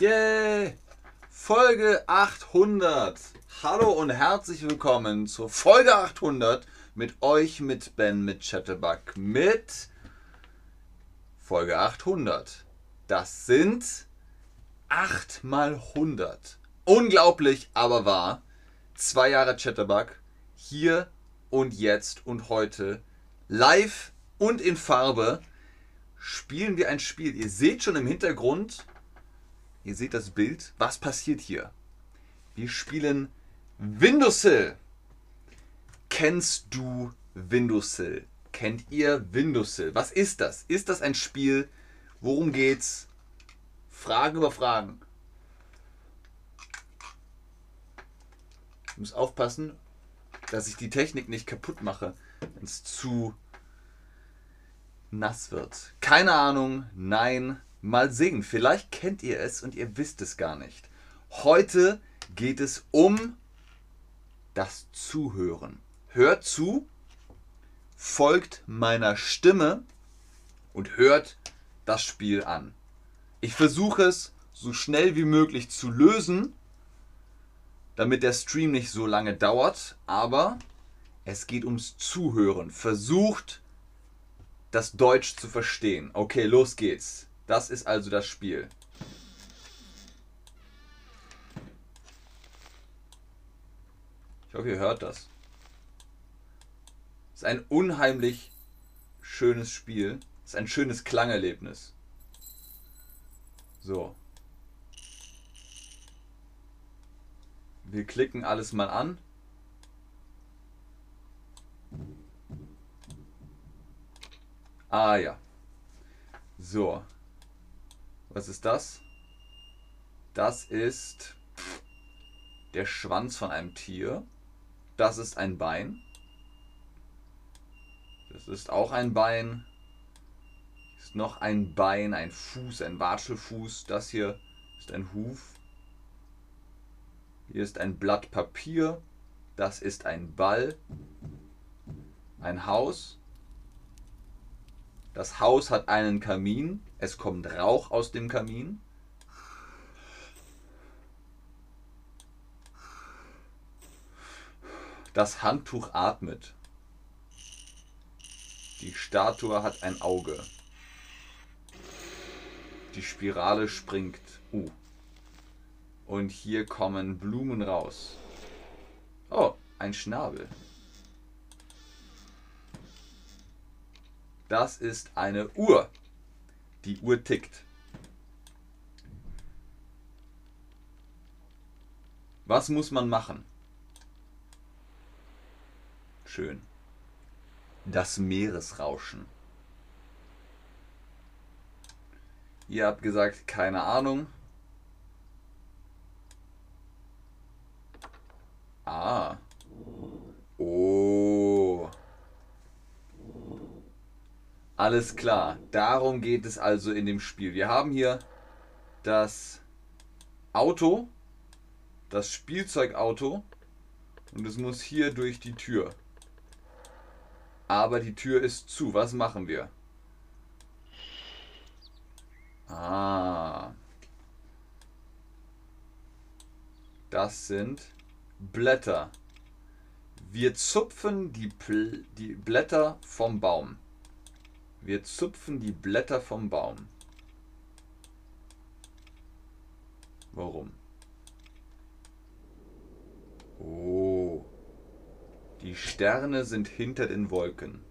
Yay! Folge 800. Hallo und herzlich willkommen zur Folge 800 mit euch, mit Ben, mit Chatterbug, mit Folge 800. Das sind 8 mal 100. Unglaublich, aber wahr. Zwei Jahre Chatterbug. Hier und jetzt und heute live und in Farbe spielen wir ein Spiel. Ihr seht schon im Hintergrund, ihr seht das Bild. Was passiert hier? Wir spielen Windowsill. Kennst du Windowsill? Kennt ihr Windowsill? Was ist das? Ist das ein Spiel? Worum geht's? Fragen über Fragen. Ich muss aufpassen, dass ich die Technik nicht kaputt mache, wenn es zu nass wird. Keine Ahnung, nein, mal sehen. Vielleicht kennt ihr es und ihr wisst es gar nicht. Heute geht es um das Zuhören. Hört zu, folgt meiner Stimme und hört das Spiel an. Ich versuche es so schnell wie möglich zu lösen, damit der Stream nicht so lange dauert, aber es geht ums Zuhören. Versucht das Deutsch zu verstehen. Okay, los geht's. Das ist also das Spiel. Ich hoffe, ihr hört das. Es ist ein unheimlich schönes Spiel. Es ist ein schönes Klangerlebnis. So. Wir klicken alles mal an. Ah ja. So. Was ist das? Das ist der Schwanz von einem Tier. Das ist ein Bein. Das ist auch ein Bein. Ist noch ein Bein, ein Fuß, ein Watschelfuß. Das hier ist ein Huf. Hier ist ein Blatt Papier. Das ist ein Ball. Ein Haus. Das Haus hat einen Kamin. Es kommt Rauch aus dem Kamin. Das Handtuch atmet. Die Statue hat ein Auge. Die Spirale springt. Uh. Und hier kommen Blumen raus. Oh, ein Schnabel. Das ist eine Uhr. Die Uhr tickt. Was muss man machen? Schön. Das Meeresrauschen. Ihr habt gesagt, keine Ahnung. Ah. Oh. Alles klar. Darum geht es also in dem Spiel. Wir haben hier das Auto, das Spielzeugauto und es muss hier durch die Tür. Aber die Tür ist zu. Was machen wir? Ah. Das sind Blätter. Wir zupfen die, Pl die Blätter vom Baum. Wir zupfen die Blätter vom Baum. Warum? Oh. Die Sterne sind hinter den Wolken.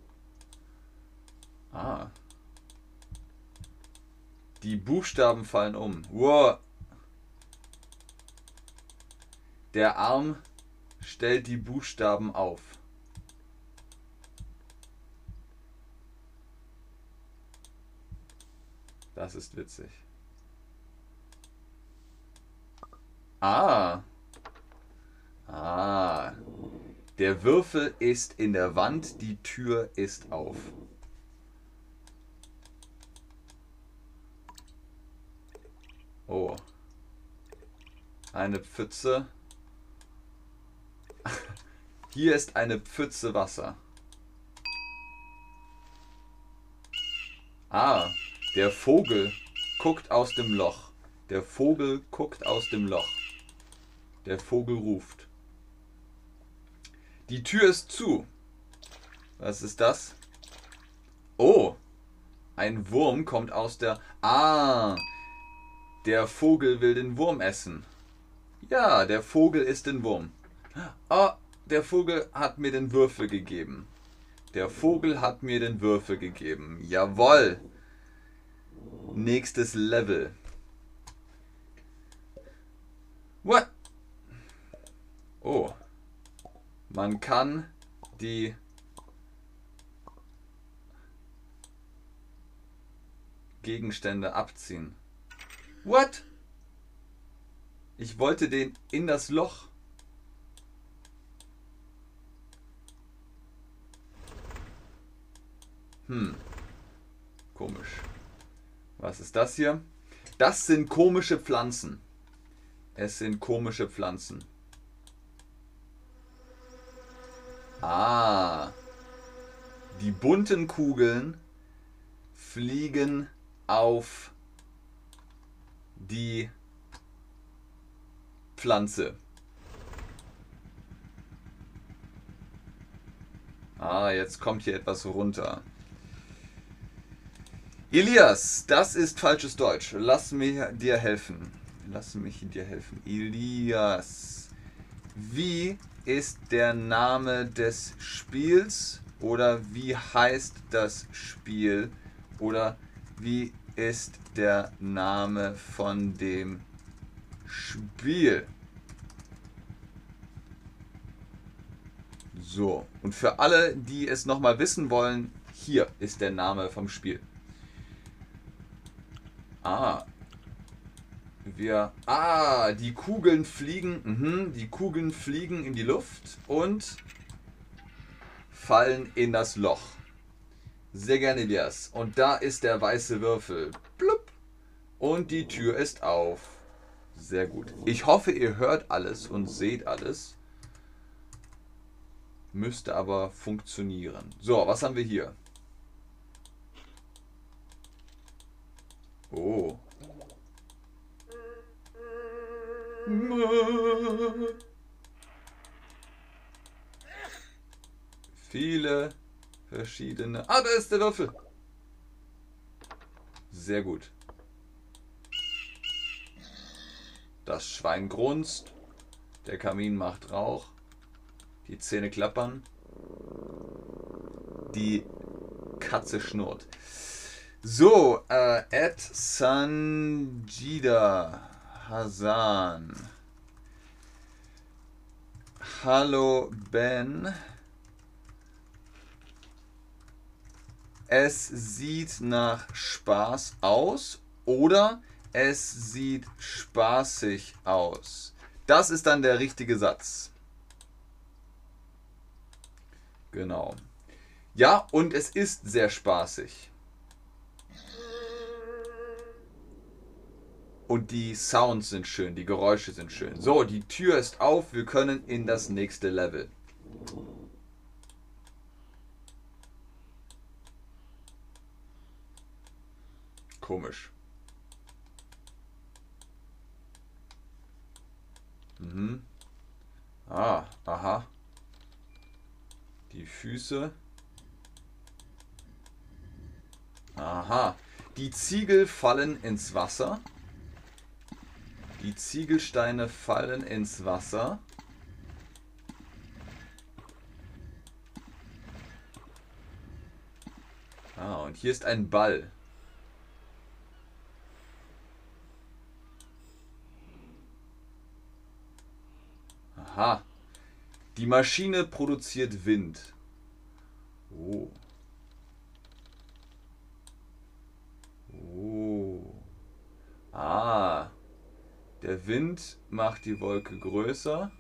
Ah. Die Buchstaben fallen um. Wow. Der Arm stellt die Buchstaben auf. Das ist witzig. Ah. Ah. Der Würfel ist in der Wand, die Tür ist auf. Oh. Eine Pfütze. Hier ist eine Pfütze Wasser. Ah, der Vogel guckt aus dem Loch. Der Vogel guckt aus dem Loch. Der Vogel ruft. Die Tür ist zu. Was ist das? Oh, ein Wurm kommt aus der... Ah, der Vogel will den Wurm essen. Ja, der Vogel isst den Wurm. Oh, der Vogel hat mir den Würfel gegeben. Der Vogel hat mir den Würfel gegeben. Jawoll. Nächstes Level. What? Oh. Man kann die Gegenstände abziehen. What? Ich wollte den in das Loch. Hm. Komisch. Was ist das hier? Das sind komische Pflanzen. Es sind komische Pflanzen. Ah. Die bunten Kugeln fliegen auf die Pflanze. Ah, jetzt kommt hier etwas runter. Elias, das ist falsches Deutsch. Lass mir dir helfen. Lass mich dir helfen. Elias, wie ist der Name des Spiels? Oder wie heißt das Spiel? Oder wie ist der Name von dem Spiel? So, und für alle, die es nochmal wissen wollen, hier ist der Name vom Spiel. Ah. Wir. Ah, die Kugeln fliegen. Mhm, die Kugeln fliegen in die Luft und fallen in das Loch. Sehr gerne, Elias. Und da ist der weiße Würfel. Blub. Und die Tür ist auf. Sehr gut. Ich hoffe, ihr hört alles und seht alles. Müsste aber funktionieren. So, was haben wir hier? Oh. Viele verschiedene. Ah, da ist der Würfel. Sehr gut. Das Schwein grunzt. Der Kamin macht Rauch. Die Zähne klappern. Die Katze schnurrt. So, äh, Ed Sanjida Hasan. Hallo Ben. Es sieht nach Spaß aus oder es sieht spaßig aus. Das ist dann der richtige Satz. Genau. Ja, und es ist sehr spaßig. Und die Sounds sind schön, die Geräusche sind schön. So, die Tür ist auf, wir können in das nächste Level. Komisch. Mhm. Ah, aha. Die Füße. Aha. Die Ziegel fallen ins Wasser. Die Ziegelsteine fallen ins Wasser. Ah, und hier ist ein Ball. Aha. Die Maschine produziert Wind. Oh. Oh. Ah. Der Wind macht die Wolke größer.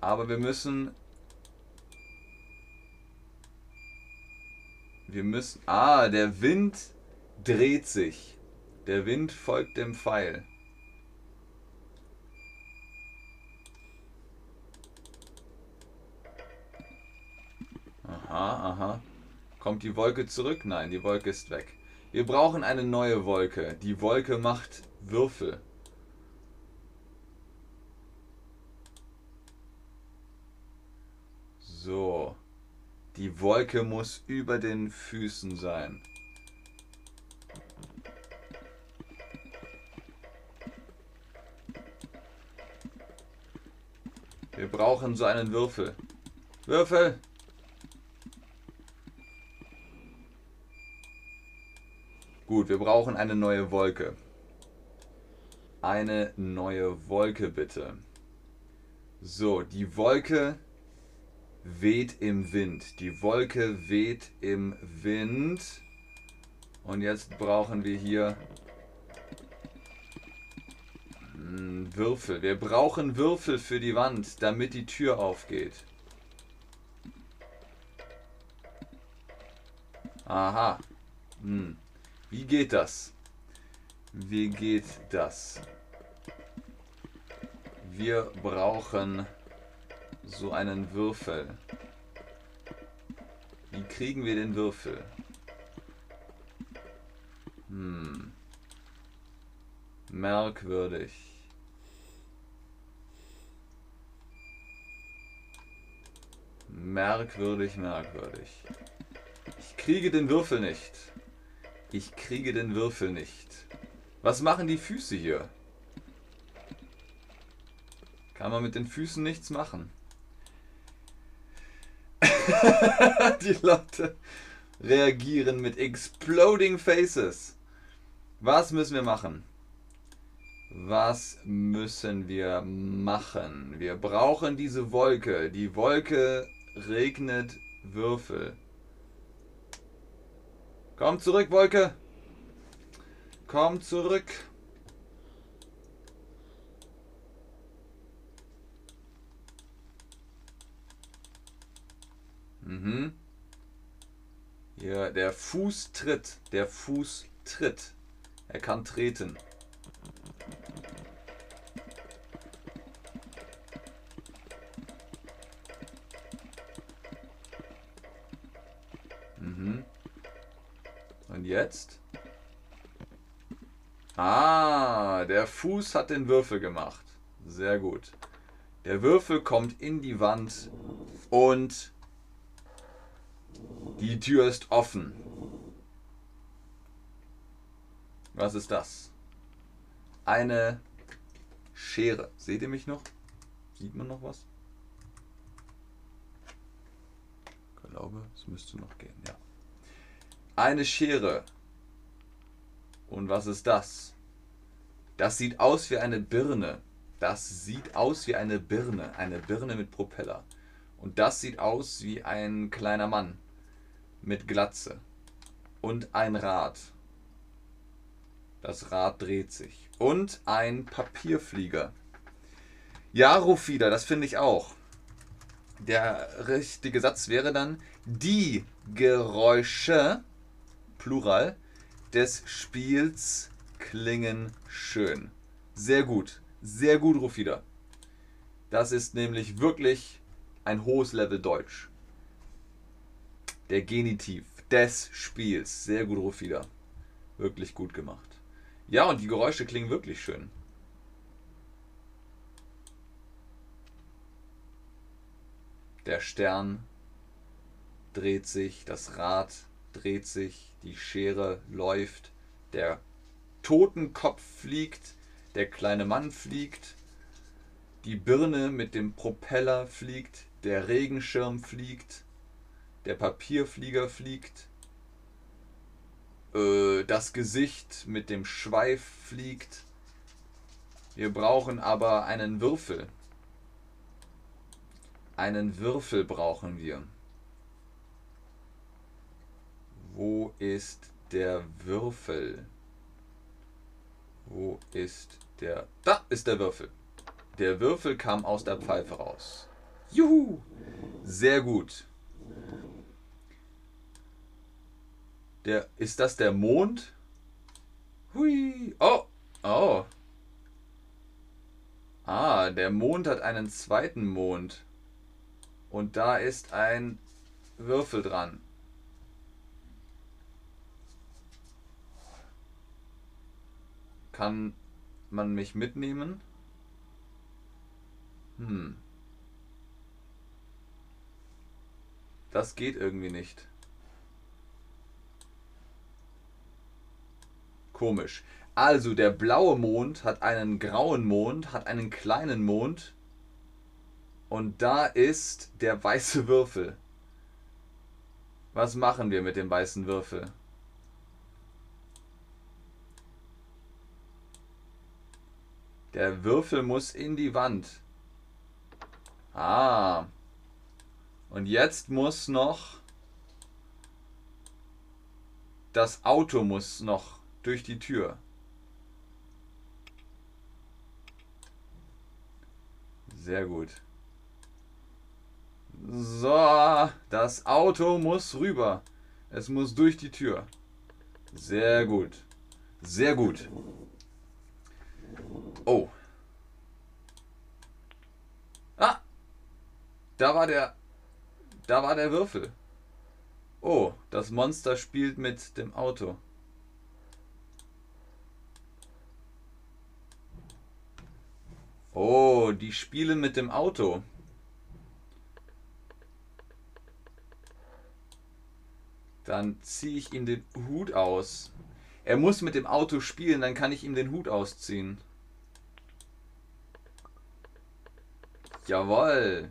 Aber wir müssen... Wir müssen... Ah, der Wind dreht sich. Der Wind folgt dem Pfeil. Aha, aha. Kommt die Wolke zurück? Nein, die Wolke ist weg. Wir brauchen eine neue Wolke. Die Wolke macht Würfel. So. Die Wolke muss über den Füßen sein. Wir brauchen so einen Würfel. Würfel! Gut, wir brauchen eine neue Wolke. Eine neue Wolke bitte. So, die Wolke weht im Wind. Die Wolke weht im Wind. Und jetzt brauchen wir hier Würfel. Wir brauchen Würfel für die Wand, damit die Tür aufgeht. Aha. Hm. Wie geht das? Wie geht das? Wir brauchen so einen Würfel. Wie kriegen wir den Würfel? Hm. Merkwürdig. Merkwürdig, merkwürdig. Ich kriege den Würfel nicht. Ich kriege den Würfel nicht. Was machen die Füße hier? Kann man mit den Füßen nichts machen. die Leute reagieren mit Exploding Faces. Was müssen wir machen? Was müssen wir machen? Wir brauchen diese Wolke. Die Wolke regnet Würfel. Komm zurück, Wolke. Komm zurück. Mhm. Hier, der Fuß tritt. Der Fuß tritt. Er kann treten. Und jetzt? Ah, der Fuß hat den Würfel gemacht. Sehr gut. Der Würfel kommt in die Wand und die Tür ist offen. Was ist das? Eine Schere. Seht ihr mich noch? Sieht man noch was? Ich glaube, es müsste noch gehen, ja. Eine Schere. Und was ist das? Das sieht aus wie eine Birne. Das sieht aus wie eine Birne. Eine Birne mit Propeller. Und das sieht aus wie ein kleiner Mann mit Glatze. Und ein Rad. Das Rad dreht sich. Und ein Papierflieger. Ja, Rufida, das finde ich auch. Der richtige Satz wäre dann, die Geräusche Plural, des Spiels klingen schön. Sehr gut. Sehr gut, Rufida. Das ist nämlich wirklich ein hohes Level Deutsch. Der Genitiv des Spiels. Sehr gut, Rufida. Wirklich gut gemacht. Ja, und die Geräusche klingen wirklich schön. Der Stern dreht sich, das Rad dreht sich, die Schere läuft, der Totenkopf fliegt, der kleine Mann fliegt, die Birne mit dem Propeller fliegt, der Regenschirm fliegt, der Papierflieger fliegt, äh, das Gesicht mit dem Schweif fliegt. Wir brauchen aber einen Würfel. Einen Würfel brauchen wir. Wo ist der Würfel? Wo ist der... Da ist der Würfel. Der Würfel kam aus der Pfeife raus. Juhu! Sehr gut. Der, ist das der Mond? Hui. Oh. Oh. Ah, der Mond hat einen zweiten Mond. Und da ist ein Würfel dran. Kann man mich mitnehmen? Hm. Das geht irgendwie nicht. Komisch. Also der blaue Mond hat einen grauen Mond, hat einen kleinen Mond. Und da ist der weiße Würfel. Was machen wir mit dem weißen Würfel? Der Würfel muss in die Wand. Ah. Und jetzt muss noch... Das Auto muss noch durch die Tür. Sehr gut. So, das Auto muss rüber. Es muss durch die Tür. Sehr gut. Sehr gut. Oh. Ah. Da war der. Da war der Würfel. Oh, das Monster spielt mit dem Auto. Oh, die spielen mit dem Auto. Dann ziehe ich ihm den Hut aus. Er muss mit dem Auto spielen, dann kann ich ihm den Hut ausziehen. Jawoll.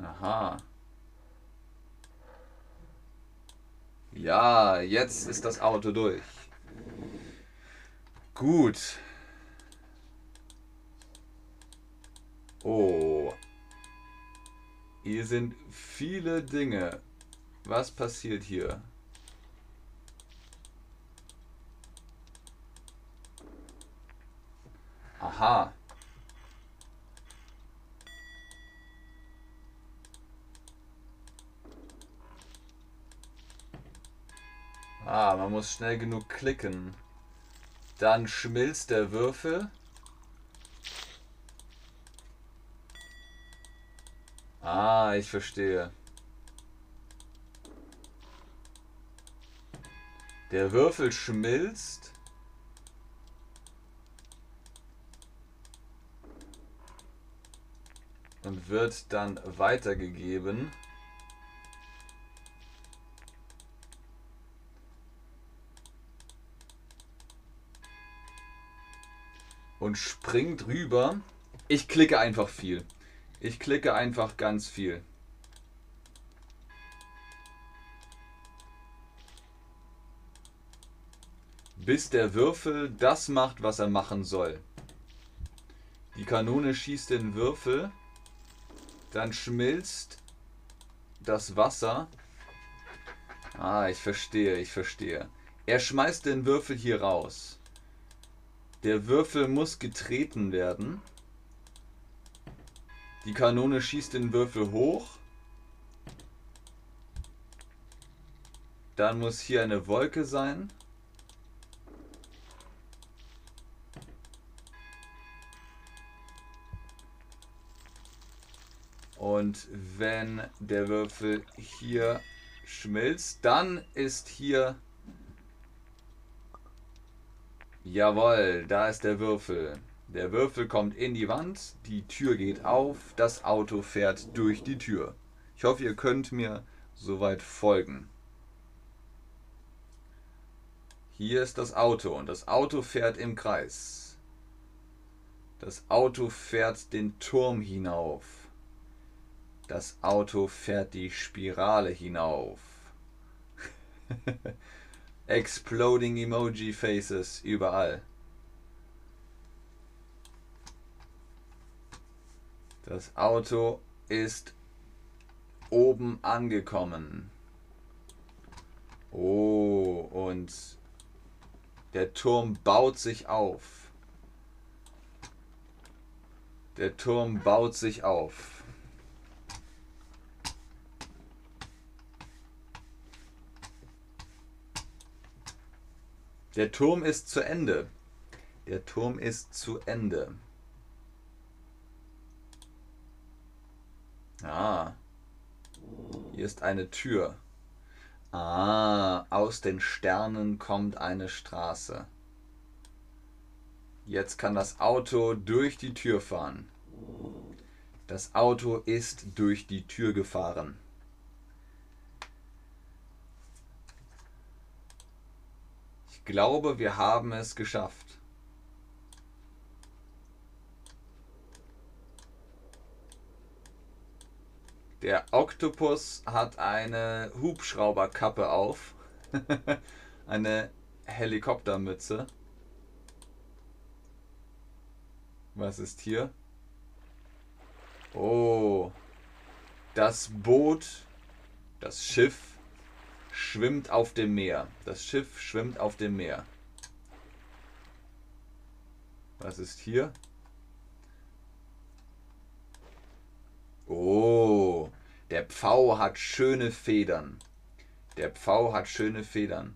Aha. Ja, jetzt ist das Auto durch. Gut. Oh. Hier sind viele Dinge. Was passiert hier? Aha. Ah, man muss schnell genug klicken. Dann schmilzt der Würfel. Ah, ich verstehe. Der Würfel schmilzt. Und wird dann weitergegeben. Und springt rüber. Ich klicke einfach viel. Ich klicke einfach ganz viel. Bis der Würfel das macht, was er machen soll. Die Kanone schießt den Würfel, dann schmilzt das Wasser. Ah, ich verstehe, ich verstehe. Er schmeißt den Würfel hier raus. Der Würfel muss getreten werden. Die Kanone schießt den Würfel hoch. Dann muss hier eine Wolke sein. Und wenn der Würfel hier schmilzt, dann ist hier... Jawohl, da ist der Würfel. Der Würfel kommt in die Wand, die Tür geht auf, das Auto fährt durch die Tür. Ich hoffe, ihr könnt mir soweit folgen. Hier ist das Auto und das Auto fährt im Kreis. Das Auto fährt den Turm hinauf. Das Auto fährt die Spirale hinauf. Exploding Emoji Faces überall. Das Auto ist oben angekommen. Oh, und der Turm baut sich auf. Der Turm baut sich auf. Der Turm ist zu Ende. Der Turm ist zu Ende. Ah. Hier ist eine Tür. Ah, aus den Sternen kommt eine Straße. Jetzt kann das Auto durch die Tür fahren. Das Auto ist durch die Tür gefahren. Glaube, wir haben es geschafft. Der Oktopus hat eine Hubschrauberkappe auf. eine Helikoptermütze. Was ist hier? Oh. Das Boot, das Schiff schwimmt auf dem Meer. Das Schiff schwimmt auf dem Meer. Was ist hier? Oh, der Pfau hat schöne Federn. Der Pfau hat schöne Federn.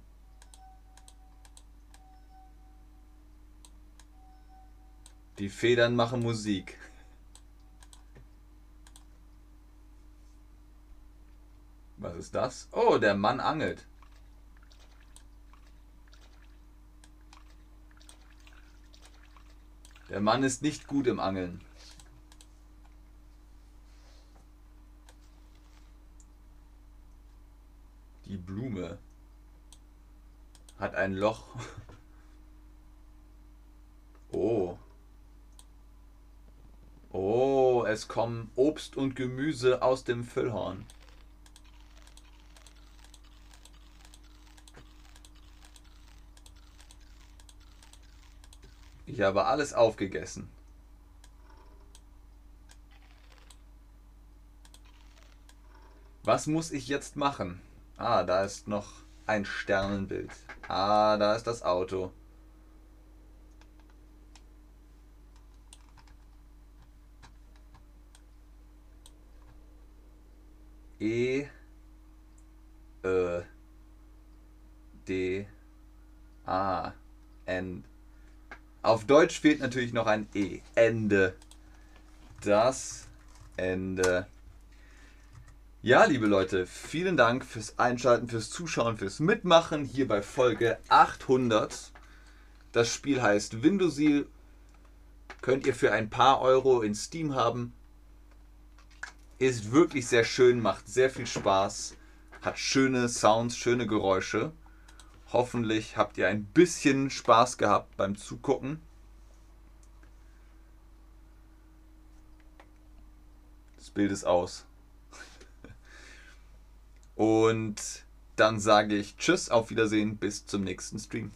Die Federn machen Musik. Was ist das? Oh, der Mann angelt. Der Mann ist nicht gut im Angeln. Die Blume hat ein Loch. Oh. Oh, es kommen Obst und Gemüse aus dem Füllhorn. Ich habe alles aufgegessen. Was muss ich jetzt machen? Ah, da ist noch ein Sternenbild. Ah, da ist das Auto. E Ö D A N auf Deutsch fehlt natürlich noch ein E. Ende. Das Ende. Ja, liebe Leute, vielen Dank fürs Einschalten, fürs Zuschauen, fürs Mitmachen hier bei Folge 800. Das Spiel heißt Windosil. Könnt ihr für ein paar Euro in Steam haben. Ist wirklich sehr schön, macht sehr viel Spaß, hat schöne Sounds, schöne Geräusche. Hoffentlich habt ihr ein bisschen Spaß gehabt beim Zugucken. Das Bild ist aus. Und dann sage ich Tschüss, auf Wiedersehen, bis zum nächsten Stream.